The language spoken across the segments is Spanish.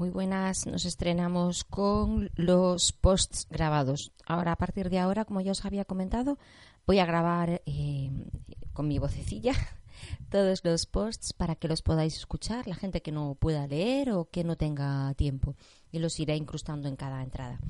Muy buenas, nos estrenamos con los posts grabados. Ahora, a partir de ahora, como ya os había comentado, voy a grabar eh, con mi vocecilla todos los posts para que los podáis escuchar, la gente que no pueda leer o que no tenga tiempo, y los iré incrustando en cada entrada.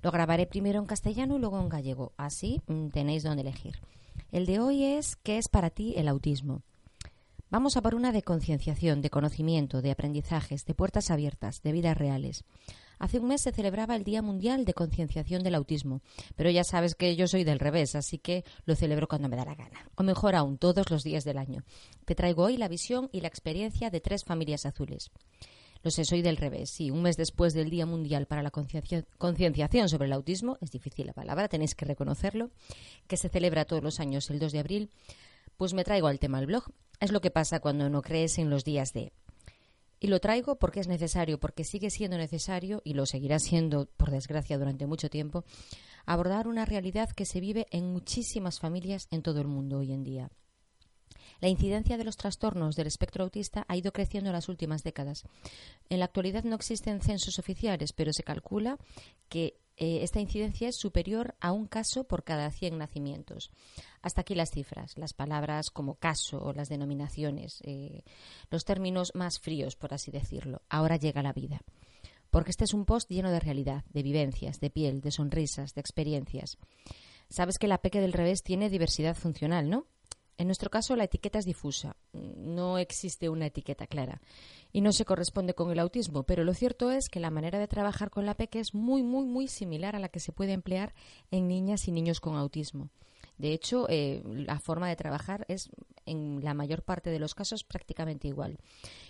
Lo grabaré primero en castellano y luego en gallego, así mm, tenéis donde elegir. El de hoy es ¿Qué es para ti el autismo? Vamos a por una de concienciación, de conocimiento, de aprendizajes, de puertas abiertas, de vidas reales. Hace un mes se celebraba el Día Mundial de Concienciación del Autismo, pero ya sabes que yo soy del revés, así que lo celebro cuando me da la gana, o mejor aún, todos los días del año. Te traigo hoy la visión y la experiencia de tres familias azules. Lo sé, soy del revés. Sí, un mes después del Día Mundial para la Concienciación sobre el Autismo, es difícil la palabra, tenéis que reconocerlo, que se celebra todos los años el 2 de abril, pues me traigo al tema del blog. Es lo que pasa cuando no crees en los días de. Y lo traigo porque es necesario, porque sigue siendo necesario, y lo seguirá siendo, por desgracia, durante mucho tiempo, abordar una realidad que se vive en muchísimas familias en todo el mundo hoy en día. La incidencia de los trastornos del espectro autista ha ido creciendo en las últimas décadas. En la actualidad no existen censos oficiales, pero se calcula que eh, esta incidencia es superior a un caso por cada 100 nacimientos. Hasta aquí las cifras, las palabras como caso o las denominaciones, eh, los términos más fríos, por así decirlo. Ahora llega la vida. Porque este es un post lleno de realidad, de vivencias, de piel, de sonrisas, de experiencias. Sabes que la peque del revés tiene diversidad funcional, ¿no? En nuestro caso, la etiqueta es difusa. No existe una etiqueta clara. Y no se corresponde con el autismo. Pero lo cierto es que la manera de trabajar con la PEC es muy, muy, muy similar a la que se puede emplear en niñas y niños con autismo. De hecho, eh, la forma de trabajar es, en la mayor parte de los casos, prácticamente igual.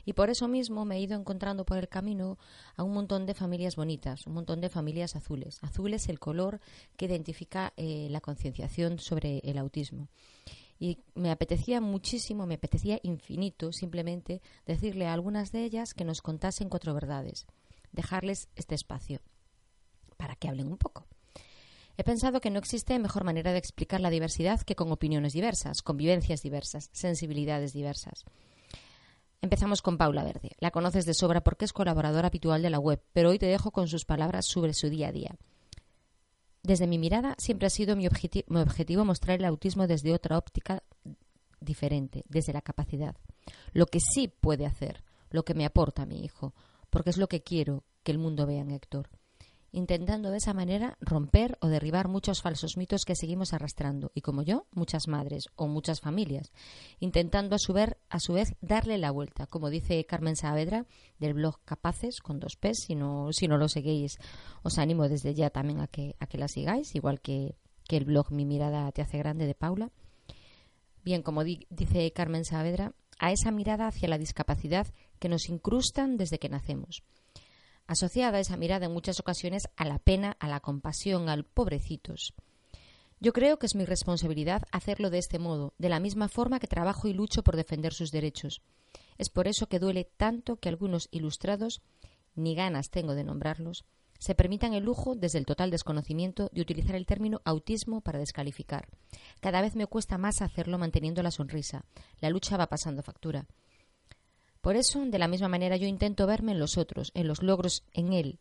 Y por eso mismo me he ido encontrando por el camino a un montón de familias bonitas, un montón de familias azules. Azul es el color que identifica eh, la concienciación sobre el autismo y me apetecía muchísimo, me apetecía infinito simplemente decirle a algunas de ellas que nos contasen cuatro verdades, dejarles este espacio para que hablen un poco. He pensado que no existe mejor manera de explicar la diversidad que con opiniones diversas, convivencias diversas, sensibilidades diversas. Empezamos con Paula Verde. La conoces de sobra porque es colaboradora habitual de la web, pero hoy te dejo con sus palabras sobre su día a día. Desde mi mirada siempre ha sido mi, objetivo mostrar el autismo desde otra óptica diferente, desde la capacidad. Lo que sí puede hacer, lo que me aporta mi hijo, porque es lo que quiero que el mundo vea en Héctor intentando de esa manera romper o derribar muchos falsos mitos que seguimos arrastrando, y como yo, muchas madres o muchas familias, intentando a su, vez, a su vez darle la vuelta, como dice Carmen Saavedra del blog Capaces, con dos P's, si no, si no lo seguís, os animo desde ya también a que, a que la sigáis, igual que, que el blog Mi mirada te hace grande de Paula. Bien, como dice Carmen Saavedra, a esa mirada hacia la discapacidad que nos incrustan desde que nacemos asociada esa mirada en muchas ocasiones a la pena, a la compasión, al pobrecitos. Yo creo que es mi responsabilidad hacerlo de este modo, de la misma forma que trabajo y lucho por defender sus derechos. Es por eso que duele tanto que algunos ilustrados, ni ganas tengo de nombrarlos, se permitan el lujo, desde el total desconocimiento, de utilizar el término autismo para descalificar. Cada vez me cuesta más hacerlo manteniendo la sonrisa. La lucha va pasando factura. Por eso, de la misma manera, yo intento verme en los otros, en los logros, en él.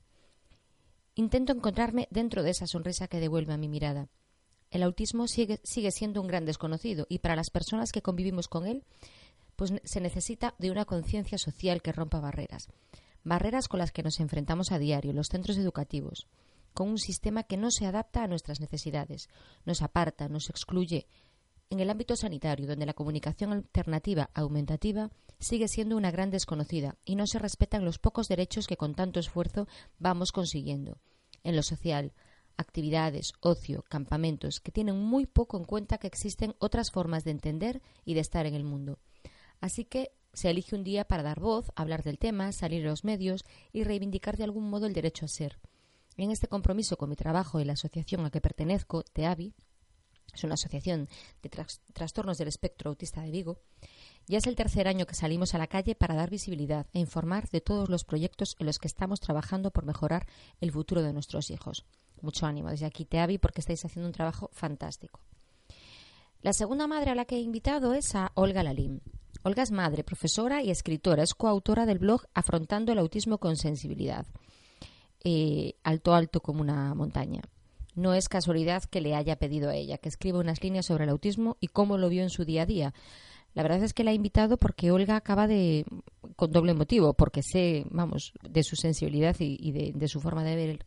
Intento encontrarme dentro de esa sonrisa que devuelve a mi mirada. El autismo sigue, sigue siendo un gran desconocido y para las personas que convivimos con él, pues se necesita de una conciencia social que rompa barreras. Barreras con las que nos enfrentamos a diario, los centros educativos, con un sistema que no se adapta a nuestras necesidades, nos aparta, nos excluye, en el ámbito sanitario, donde la comunicación alternativa aumentativa sigue siendo una gran desconocida y no se respetan los pocos derechos que con tanto esfuerzo vamos consiguiendo. En lo social, actividades, ocio, campamentos, que tienen muy poco en cuenta que existen otras formas de entender y de estar en el mundo. Así que se elige un día para dar voz, hablar del tema, salir a los medios y reivindicar de algún modo el derecho a ser. En este compromiso con mi trabajo y la asociación a que pertenezco, TEAVI, es una asociación de trastornos del espectro autista de Vigo, ya es el tercer año que salimos a la calle para dar visibilidad e informar de todos los proyectos en los que estamos trabajando por mejorar el futuro de nuestros hijos. Mucho ánimo desde aquí, Teavi, porque estáis haciendo un trabajo fantástico. La segunda madre a la que he invitado es a Olga Lalín. Olga es madre, profesora y escritora. Es coautora del blog Afrontando el autismo con sensibilidad. Eh, alto, alto como una montaña. No es casualidad que le haya pedido a ella que escriba unas líneas sobre el autismo y cómo lo vio en su día a día. La verdad es que la he invitado porque Olga acaba de, con doble motivo, porque sé, vamos, de su sensibilidad y, de, su forma de ver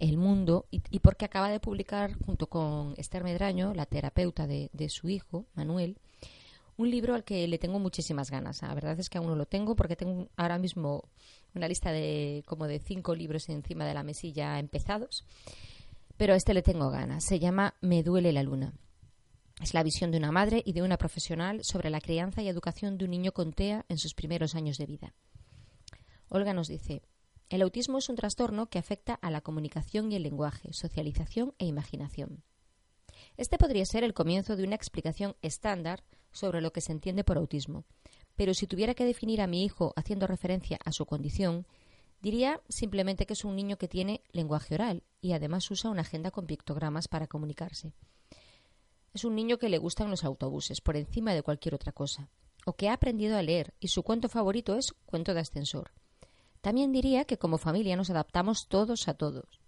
el, mundo y, porque acaba de publicar junto con Esther Medraño, la terapeuta de, de su hijo, Manuel, un libro al que le tengo muchísimas ganas. La verdad es que aún no lo tengo porque tengo ahora mismo una lista de como de cinco libros encima de la mesilla empezados, pero a este le tengo ganas. Se llama Me duele la luna. Es la visión de una madre y de una profesional sobre la crianza y educación de un niño con TEA en sus primeros años de vida. Olga nos dice, el autismo es un trastorno que afecta a la comunicación y el lenguaje, socialización e imaginación. Este podría ser el comienzo de una explicación estándar sobre lo que se entiende por autismo, pero si tuviera que definir a mi hijo haciendo referencia a su condición, diría simplemente que es un niño que tiene lenguaje oral y además usa una agenda con pictogramas para comunicarse. Es un niño que le gustan los autobuses por encima de cualquier otra cosa, o que ha aprendido a leer y su cuento favorito es Cuento de ascensor. También diría que como familia nos adaptamos todos a todos.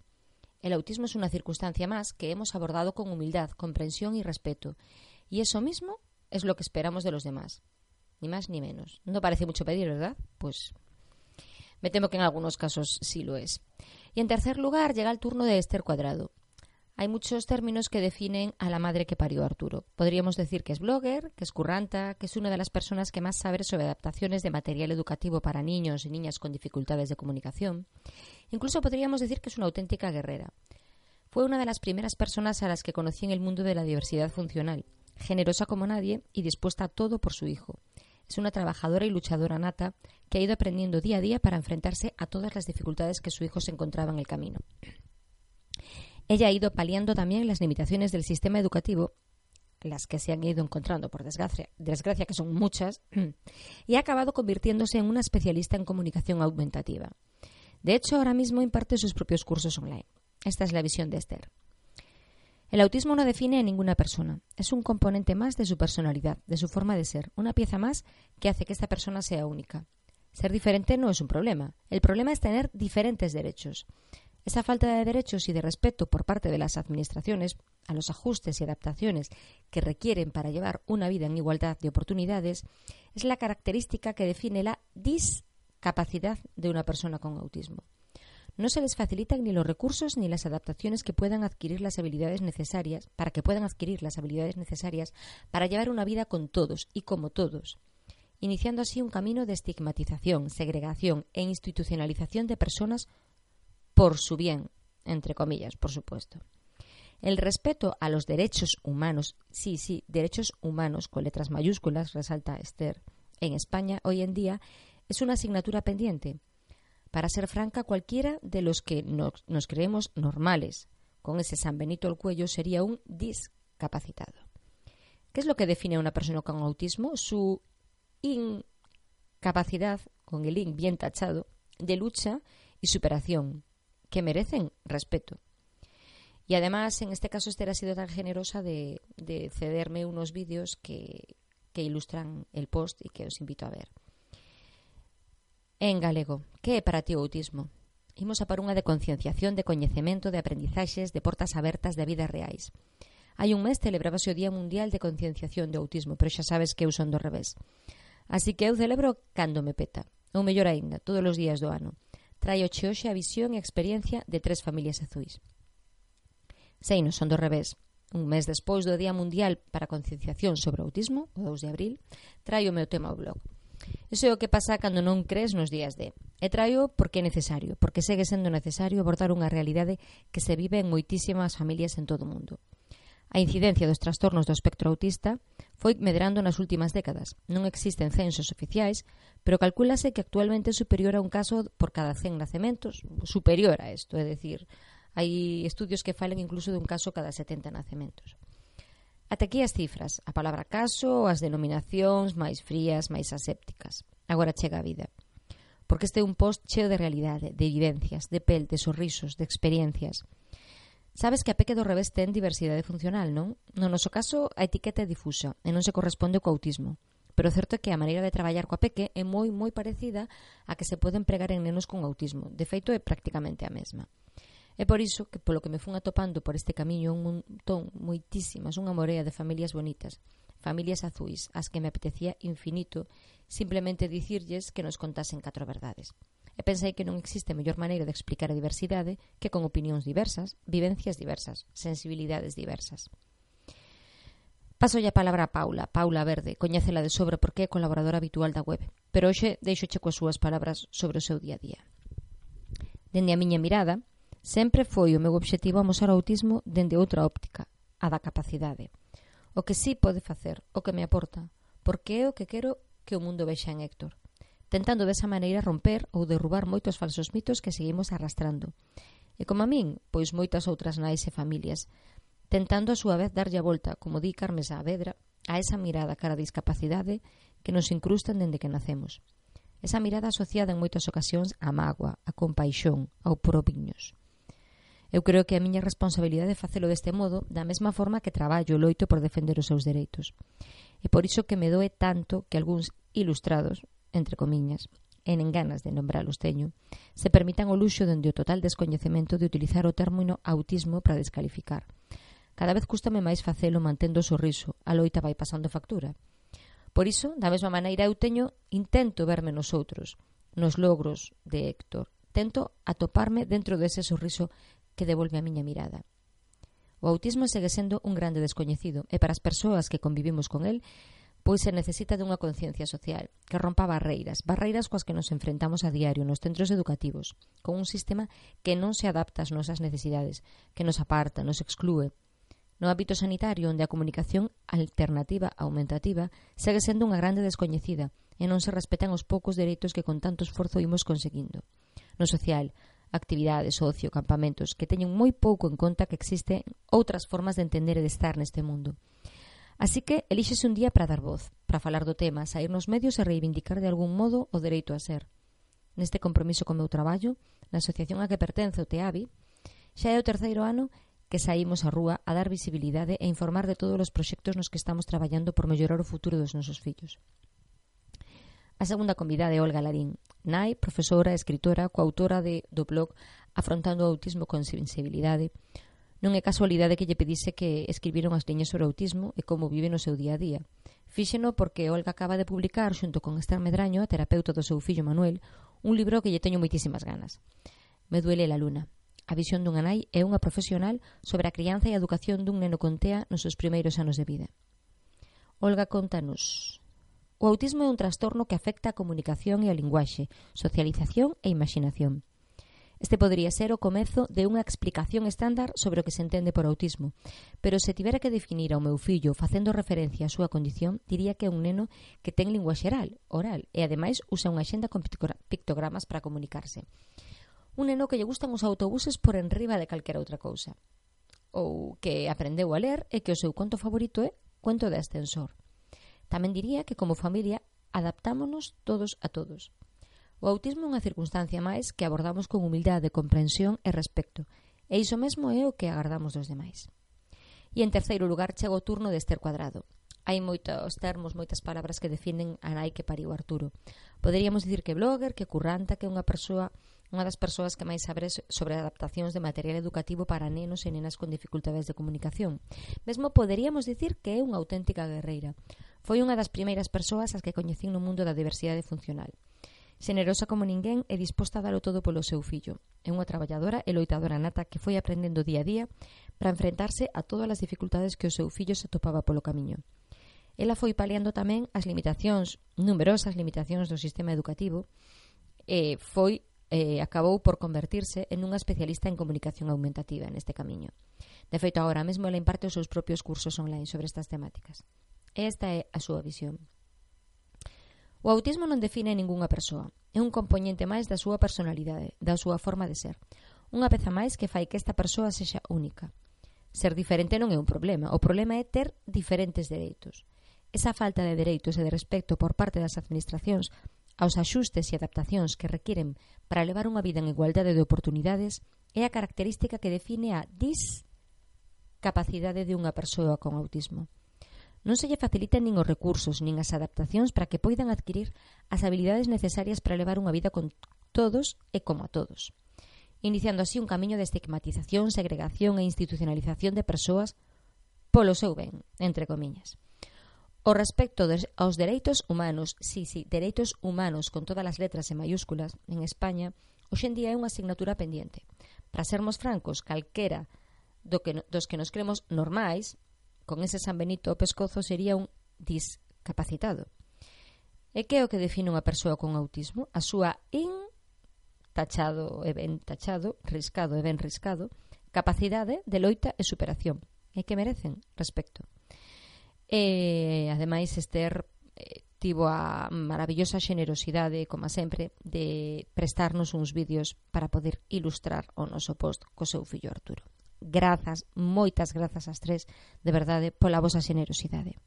El autismo es una circunstancia más que hemos abordado con humildad, comprensión y respeto, y eso mismo es lo que esperamos de los demás. Ni más ni menos. No parece mucho pedir, ¿verdad? Pues me temo que en algunos casos sí lo es. Y en tercer lugar llega el turno de Esther Cuadrado. Hay muchos términos que definen a la madre que parió Arturo. Podríamos decir que es blogger, que es curranta, que es una de las personas que más sabe sobre adaptaciones de material educativo para niños y niñas con dificultades de comunicación. Incluso podríamos decir que es una auténtica guerrera. Fue una de las primeras personas a las que conocí en el mundo de la diversidad funcional generosa como nadie y dispuesta a todo por su hijo. Es una trabajadora y luchadora nata que ha ido aprendiendo día a día para enfrentarse a todas las dificultades que su hijo se encontraba en el camino. Ella ha ido paliando también las limitaciones del sistema educativo, las que se han ido encontrando, por desgracia, desgracia que son muchas, y ha acabado convirtiéndose en una especialista en comunicación aumentativa. De hecho, ahora mismo imparte sus propios cursos online. Esta es la visión de Esther. El autismo no define a ninguna persona, es un componente más de su personalidad, de su forma de ser, una pieza más que hace que esta persona sea única. Ser diferente no es un problema, el problema es tener diferentes derechos. Esa falta de derechos y de respeto por parte de las administraciones a los ajustes y adaptaciones que requieren para llevar una vida en igualdad de oportunidades es la característica que define la discapacidad de una persona con autismo no se les facilitan ni los recursos ni las adaptaciones que puedan adquirir las habilidades necesarias para que puedan adquirir las habilidades necesarias para llevar una vida con todos y como todos, iniciando así un camino de estigmatización, segregación e institucionalización de personas por su bien, entre comillas, por supuesto. El respeto a los derechos humanos, sí, sí, derechos humanos con letras mayúsculas, resalta Esther, en España hoy en día es una asignatura pendiente para ser franca, cualquiera de los que nos, creemos normales, con ese San Benito al cuello, sería un discapacitado. ¿Qué es lo que define a una persona con autismo? Su incapacidad, con el in bien tachado, de lucha y superación, que merecen respeto. Y además, en este caso, Esther ha sido tan generosa de, cederme unos vídeos que, que ilustran el post y que os invito a ver. en galego. Que é para ti o autismo? Imos a por unha de concienciación, de coñecemento, de aprendizaxes, de portas abertas de vidas reais. Hai un mes celebrábase o Día Mundial de Concienciación do Autismo, pero xa sabes que eu son do revés. Así que eu celebro cando me peta, ou mellor aínda, todos os días do ano. Traio che hoxe a visión e a experiencia de tres familias azuis. Sei, non son do revés. Un mes despois do Día Mundial para a Concienciación sobre o Autismo, o 2 de abril, traio o meu tema ao blog. Iso é o que pasa cando non crees nos días de. E traio porque é necesario, porque segue sendo necesario abordar unha realidade que se vive en moitísimas familias en todo o mundo. A incidencia dos trastornos do espectro autista foi medrando nas últimas décadas. Non existen censos oficiais, pero calculase que actualmente é superior a un caso por cada 100 nacementos, superior a isto, é dicir, hai estudios que falen incluso dun caso cada 70 nacementos. Ata aquí as cifras, a palabra caso, as denominacións máis frías, máis asépticas. Agora chega a vida. Porque este é un post cheo de realidade, de vivencias, de pel, de sorrisos, de experiencias. Sabes que a peque do revés ten diversidade funcional, non? No noso caso, a etiqueta é difusa e non se corresponde co autismo. Pero o certo é que a maneira de traballar coa peque é moi moi parecida a que se pode empregar en nenos con autismo. De feito, é prácticamente a mesma. É por iso que polo que me fun atopando por este camiño un montón, moitísimas, unha morea de familias bonitas, familias azuis, as que me apetecía infinito simplemente dicirlles que nos contasen catro verdades. E pensei que non existe mellor maneira de explicar a diversidade que con opinións diversas, vivencias diversas, sensibilidades diversas. Paso a palabra a Paula, Paula Verde, coñécela de sobra porque é colaboradora habitual da web, pero hoxe deixoche coas súas palabras sobre o seu día a día. Dende a miña mirada, Sempre foi o meu obxectivo amosar o autismo dende outra óptica, a da capacidade. O que sí pode facer, o que me aporta, porque é o que quero que o mundo vexa en Héctor tentando desa maneira romper ou derrubar moitos falsos mitos que seguimos arrastrando. E como a min, pois moitas outras nais e familias, tentando a súa vez darlle a volta, como di Carmen Saavedra, a esa mirada cara a discapacidade que nos incrustan dende que nacemos. Esa mirada asociada en moitas ocasións á mágoa, á compaixón, ao propiños. Eu creo que a miña responsabilidade é facelo deste modo, da mesma forma que traballo e loito por defender os seus dereitos. E por iso que me doe tanto que algúns ilustrados, entre comiñas, e en ganas de nombralos teño, se permitan o luxo dende o total descoñecemento de utilizar o término autismo para descalificar. Cada vez custame máis facelo mantendo o sorriso, a loita vai pasando factura. Por iso, da mesma maneira eu teño intento verme nos outros, nos logros de Héctor. Tento atoparme dentro dese sorriso que devolve a miña mirada. O autismo segue sendo un grande descoñecido e para as persoas que convivimos con el pois se necesita dunha conciencia social que rompa barreiras, barreiras coas que nos enfrentamos a diario nos centros educativos, con un sistema que non se adapta ás nosas necesidades, que nos aparta, nos exclúe. No hábito sanitario, onde a comunicación alternativa aumentativa segue sendo unha grande descoñecida e non se respetan os poucos dereitos que con tanto esforzo imos conseguindo. No social, actividades, ocio, campamentos, que teñen moi pouco en conta que existen outras formas de entender e de estar neste mundo. Así que elíxese un día para dar voz, para falar do tema, sair nos medios e reivindicar de algún modo o dereito a ser. Neste compromiso co meu traballo, na asociación a que pertence o TEAVI, xa é o terceiro ano que saímos á rúa a dar visibilidade e informar de todos os proxectos nos que estamos traballando por mellorar o futuro dos nosos fillos. A segunda convidada é Olga Larín, nai, profesora, escritora, coautora de, do blog Afrontando o Autismo con Sensibilidade. Non é casualidade que lle pedise que escribiron as liñas sobre o autismo e como vive no seu día a día. Fíxeno porque Olga acaba de publicar, xunto con Esther Medraño, a terapeuta do seu fillo Manuel, un libro que lle teño moitísimas ganas. Me duele la luna. A visión dunha nai é unha profesional sobre a crianza e a educación dun neno con TEA nos seus primeiros anos de vida. Olga, contanos O autismo é un trastorno que afecta a comunicación e o linguaxe, socialización e imaginación. Este podría ser o comezo de unha explicación estándar sobre o que se entende por autismo, pero se tivera que definir ao meu fillo facendo referencia á súa condición, diría que é un neno que ten lingua xeral, oral, e ademais usa unha xenda con pictogramas para comunicarse. Un neno que lle gustan os autobuses por enriba de calquera outra cousa. Ou que aprendeu a ler e que o seu conto favorito é Cuento de Ascensor. Tamén diría que como familia adaptámonos todos a todos. O autismo é unha circunstancia máis que abordamos con humildade, comprensión e respecto, e iso mesmo é o que agardamos dos demais. E en terceiro lugar chega o turno de Esther Cuadrado. Hai moitos termos, moitas palabras que definen a nai que pariu Arturo. Poderíamos dicir que blogger, que curranta, que unha persoa unha das persoas que máis sabe sobre adaptacións de material educativo para nenos e nenas con dificultades de comunicación. Mesmo poderíamos dicir que é unha auténtica guerreira, Foi unha das primeiras persoas as que coñecín no mundo da diversidade funcional. Xenerosa como ninguén e disposta a dalo todo polo seu fillo. É unha traballadora e loitadora nata que foi aprendendo día a día para enfrentarse a todas as dificultades que o seu fillo se topaba polo camiño. Ela foi paliando tamén as limitacións, numerosas limitacións do sistema educativo, e foi eh, acabou por convertirse en unha especialista en comunicación aumentativa neste camiño. De feito, agora mesmo ela imparte os seus propios cursos online sobre estas temáticas. Esta é a súa visión. O autismo non define ningunha persoa. É un componente máis da súa personalidade, da súa forma de ser. Unha peza máis que fai que esta persoa sexa única. Ser diferente non é un problema. O problema é ter diferentes dereitos. Esa falta de dereitos e de respecto por parte das administracións aos axustes e adaptacións que requiren para levar unha vida en igualdade de oportunidades é a característica que define a discapacidade de unha persoa con autismo non se lle facilitan nin os recursos nin as adaptacións para que poidan adquirir as habilidades necesarias para levar unha vida con todos e como a todos, iniciando así un camiño de estigmatización, segregación e institucionalización de persoas polo seu ben, entre comiñas. O respecto des, aos dereitos humanos, sí, sí, dereitos humanos con todas as letras e mayúsculas en España, hoxendía é unha asignatura pendiente. Para sermos francos, calquera do que, dos que nos cremos normais, con ese San Benito o pescozo sería un discapacitado. E que é o que define unha persoa con autismo? A súa in tachado e ben tachado, riscado e ben riscado, capacidade de loita e superación. E que merecen respecto. E, ademais, Esther eh, tivo a maravillosa xenerosidade, como sempre, de prestarnos uns vídeos para poder ilustrar o noso post co seu fillo Arturo grazas, moitas grazas ás tres, de verdade, pola vosa xenerosidade.